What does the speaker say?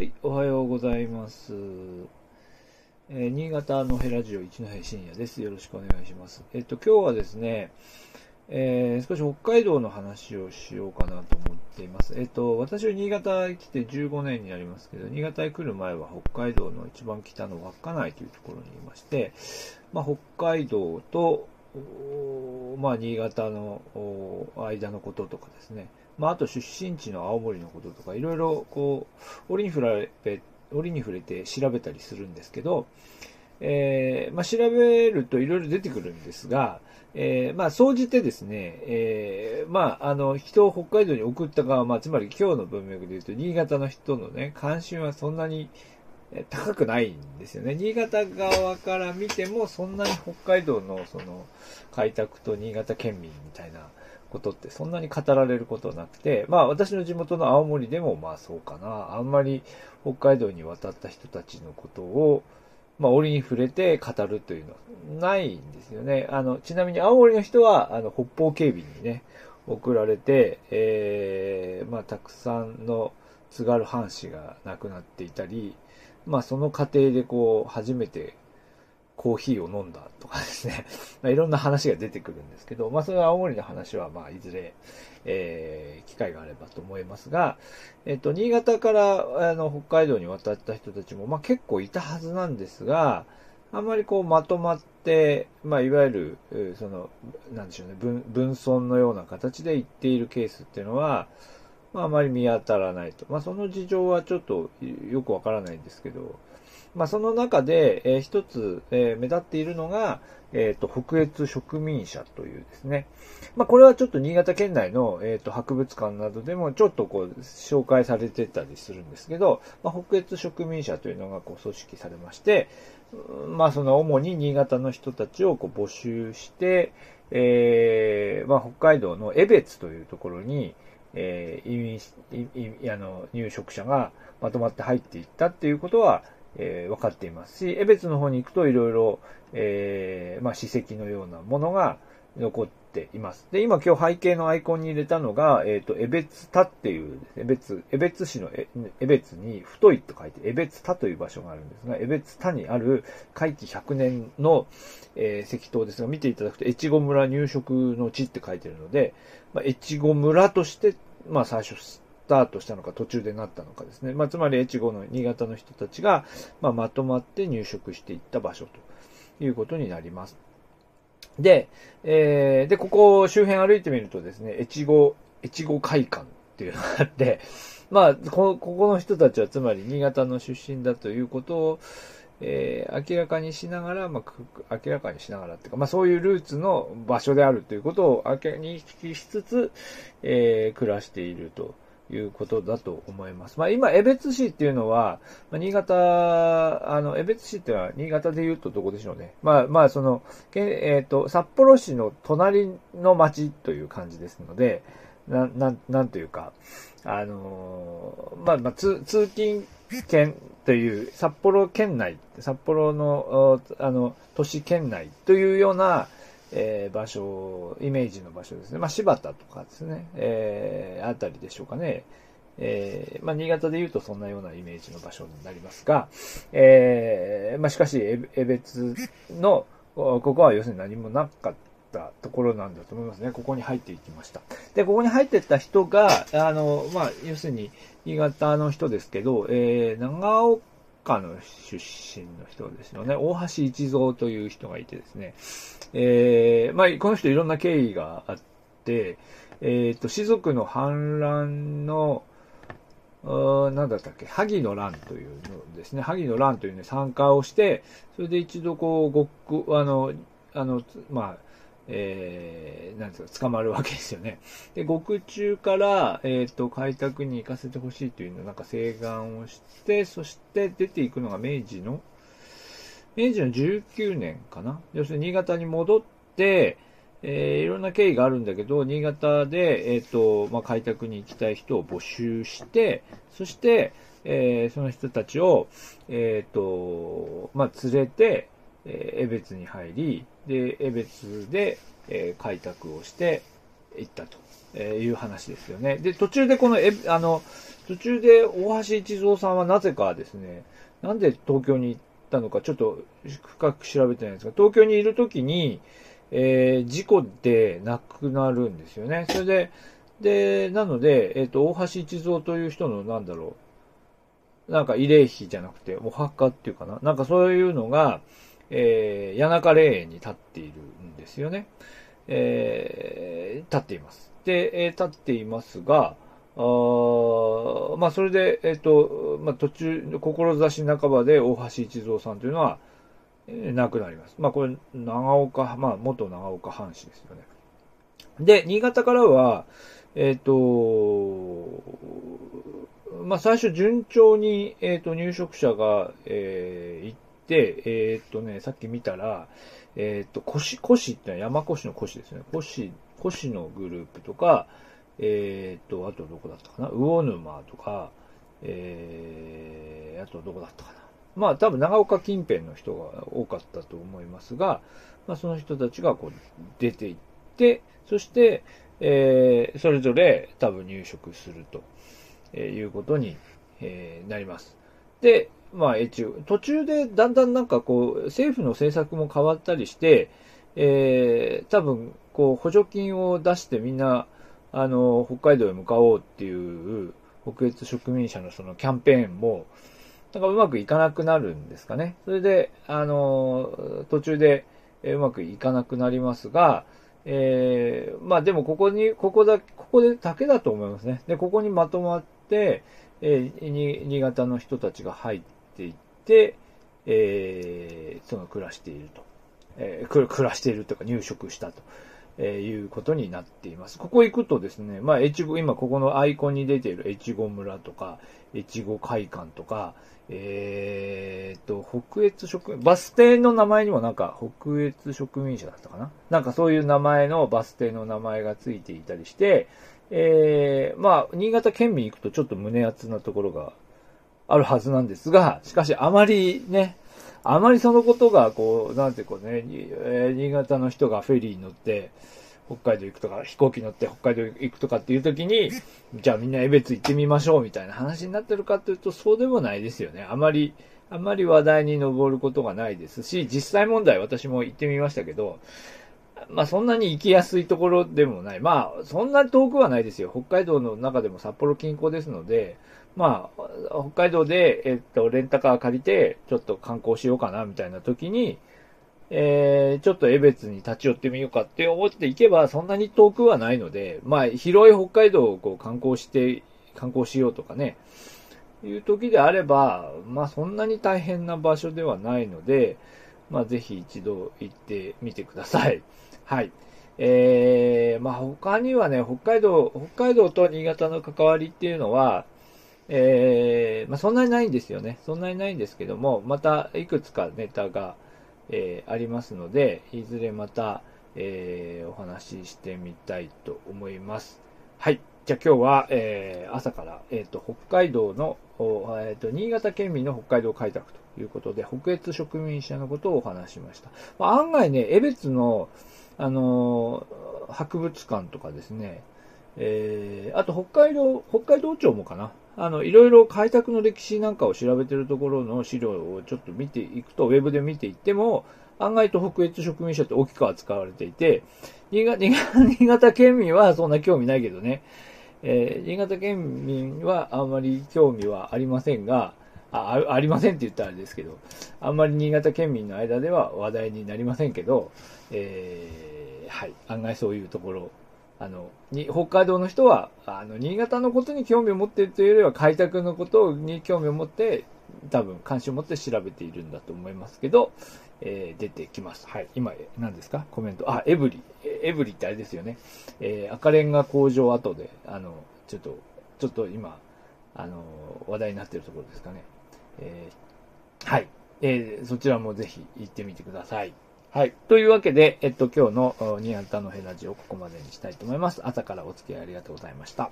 はい、おはようございます。えー新潟のヘラジオ一戸深夜です。よろしくお願いします。えっと、今日はですね、えー少し北海道の話をしようかなと思っています。えっと、私は新潟へ来て15年になりますけど、新潟へ来る前は北海道の一番北の稚内というところにいまして、まあ、北海道と、まあ、新潟の間のこととかですね、まあ、あと出身地の青森のこととか、いろいろこう、折に触れて、折に触れて調べたりするんですけど、えーまあ、調べるといろいろ出てくるんですが、えーまあ、総じてですね、えーまあ、あの、人を北海道に送った側、まあ、つまり今日の文脈で言うと、新潟の人のね、関心はそんなに高くないんですよね。新潟側から見ても、そんなに北海道のその開拓と新潟県民みたいなことってそんなに語られることなくて、まあ私の地元の青森でもまあそうかな。あんまり北海道に渡った人たちのことを、まあ折に触れて語るというのはないんですよね。あの、ちなみに青森の人は、あの、北方警備にね、送られて、えー、まあたくさんの津軽藩士が亡くなっていたり、まあその過程でこう、初めてコーヒーを飲んだとかですね、まあいろんな話が出てくるんですけど、まあそれは青森の話はまあいずれ、えー、機会があればと思いますが、えっと、新潟からあの北海道に渡った人たちもまあ結構いたはずなんですが、あんまりこうまとまって、まあいわゆる、その、なんでしょうね、分、分村のような形で行っているケースっていうのは、まあ、あまり見当たらないと。まあ、その事情はちょっとよくわからないんですけど、まあ、その中で、えー一つ、えー目立っているのが、えっ、と、北越植民社というですね。まあ、これはちょっと新潟県内の、えっ、と、博物館などでもちょっとこう、紹介されてたりするんですけど、まあ、北越植民社というのがこう、組織されまして、まあ、その主に新潟の人たちをこう募集して、えーまあ、北海道の江別というところに、えー移民しいいあの入植者がまとまって入っていったっていうことは、えー分かっていますし、江別の方に行くといろいろ、えーまあ、史跡のようなものが残っています。で、今今日背景のアイコンに入れたのが、えっ、と、江別田っていう、江別、江別市の江別に太いと書いて、江別田という場所があるんですが、江別田にある海期100年の、えー石塔ですが、見ていただくと、越後村入植の地って書いてるので、まあ、越後村として、まあ、最初タートしたのか途中でなったのかですね。まあ、つまり越後の新潟の人たちが、まあ、まとまって入植していった場所ということになります。で、えーで、ここ周辺歩いてみるとですね、越後、越後会館っていうのがあって、まあ、こここの人たちはつまり新潟の出身だということを、えー明らかにしながら、まあ、明らかにしながらっていうか、まあそういうルーツの場所であるということを明らかにしつつ、えー暮らしているということだと思います。まあ今、江別市っていうのは、まあ、新潟、あの、江別市っていうのは新潟で言うとどこでしょうね。まあまあその、えっ、と、札幌市の隣の町という感じですので、な、なん、なんというか、あのーまあ、まあ、通、通勤圏という、札幌県内、札幌の、あの、都市圏内というような、えー場所、イメージの場所ですね。まあ、柴田とかですね、えーあたりでしょうかね。えーまあ、新潟で言うとそんなようなイメージの場所になりますが、えーまあ、しかし、え江別の、ここは要するに何もなかったところなんだと思いますね。ここに入っていきました。で、ここに入ってった人が、あの、まあ、要するに、新潟の人ですけど、えー、長岡の出身の人ですよね。大橋一蔵という人がいてですね。えー、まあ、この人いろんな経緯があって、えっ、と、士族の反乱の、あーなんだったっけ、萩の乱というのですね、萩の乱というのに参加をして、それで一度こう、ごっく、あの、あの、まあ、えー、なんですか、捕まるわけですよね。で、獄中から、えっ、と、開拓に行かせてほしいというのをなんか請願をして、そして出ていくのが明治の、明治の19年かな。要するに新潟に戻って、えーいろんな経緯があるんだけど、新潟で、えっ、と、まあ、開拓に行きたい人を募集して、そして、えーその人たちを、えっ、と、まあ、連れて、えー江別に入り、で、江別で、えー開拓をして、行ったという話ですよね。で、途中でこの、え、あの、途中で大橋一三さんはなぜかですね、なんで東京に行ったのかちょっと深く調べてないんですが、東京にいるときに、えー、事故で亡くなるんですよね。それで、で、なので、えっ、ー、と、大橋一三という人の、なんだろう、なんか慰霊碑じゃなくて、お墓っていうかな。なんかそういうのが、えー、谷中霊園に立っているんですよね。えー、立っています。で、えー、立っていますが、あまあ、それで、えっ、ー、と、まあ、途中、志半ばで大橋一三さんというのは、えー、亡くなります。まあ、これ、長岡、まあ、元長岡藩士ですよね。で、新潟からは、えっ、ー、と、まあ、最初順調に、えっ、と、入植者が、えー、行って、えっ、とね、さっき見たら、えっ、と、越、越ってのは山越の越ですね。越、越のグループとか、えっ、と、あとどこだったかな？魚沼とか、えー、あとどこだったかな？まあ多分長岡近辺の人が多かったと思いますが、まあその人たちがこう出ていって、そして、えー、それぞれ多分入植すると、えいうことに、えー、なります。で、まあ、越中、途中でだんだんなんかこう、政府の政策も変わったりして、えー、多分、こう、補助金を出してみんな、あの、北海道へ向かおうっていう、北越植民者のそのキャンペーンも、なんかうまくいかなくなるんですかね。それで、あの、途中でうまくいかなくなりますが、えー、まあでもここに、ここだ、ここでだけだと思いますね。で、ここにまとまって、えー、新潟の人たちが入ってていって、えー、その暮らしていると。えー、暮らしているというか入植したと。えー、いうことになっています。ここ行くとですね、まあ、越後、今ここのアイコンに出ている越後村とか、越後会館とか、えー、と、北越植バス停の名前にもなんか、北越植民者だったかな？なんかそういう名前のバス停の名前がついていたりして、えー、まあ、新潟県民行くとちょっと胸熱なところがあるはずなんですが、しかしあまりね、あまりそのことが、こう、なんてこうね、新潟の人がフェリーに乗って、北海道行くとか、飛行機乗って北海道行くとかっていう時に、じゃあみんな江別行ってみましょうみたいな話になってるかというと、そうでもないですよね。あまり、あまり話題に上ることがないですし、実際問題私も行ってみましたけど、まあそんなに行きやすいところでもない。まあそんなに遠くはないですよ。北海道の中でも札幌近郊ですので、まあ北海道で、えっと、レンタカー借りてちょっと観光しようかなみたいな時に、えー、ちょっと江別に立ち寄ってみようかって思っていけば、そんなに遠くはないので、まあ、広い北海道をこう観光して、観光しようとかね、いう時であれば、まあ、そんなに大変な場所ではないので、まあ、ぜひ一度行ってみてください。はい。えー、まあ、他にはね、北海道、北海道と新潟の関わりっていうのは、えー、まあ、そんなにないんですよね。そんなにないんですけども、またいくつかネタが、えー、ありますので、いずれまた、えー、お話ししてみたいと思います。はい。じゃあ今日は、え、朝から、えっ、と、北海道の、えっ、と、新潟県民の北海道開拓ということで、北越植民者のことをお話しました。まあ、案外ね、江別の、あの博物館とかですね、えー、あと北海道、北海道庁もかな。あの、いろいろ開拓の歴史なんかを調べてるところの資料をちょっと見ていくと、ウェブで見ていっても、案外と北越植民者って大きく扱われていて、新潟、県民はそんな興味ないけどね、えー、新潟県民はあんまり興味はありませんが、あ、ありませんって言ったらあれですけど、あんまり新潟県民の間では話題になりませんけど、えー、はい、案外そういうところあの、に、北海道の人は、あの、新潟のことに興味を持っているというよりは、開拓のことに興味を持って、多分、関心を持って調べているんだと思いますけど、えー、出てきます。はい。今、何ですか？コメント。あ、エブリ。エブリってあれですよね。えー、赤レンガ工場跡で、あの、ちょっと、ちょっと今、あの、話題になっているところですかね。えー、はい。えー、そちらもぜひ行ってみてください。はい。というわけで、えっと、今日のニアンタのヘラジオここまでにしたいと思います。朝からお付き合いありがとうございました。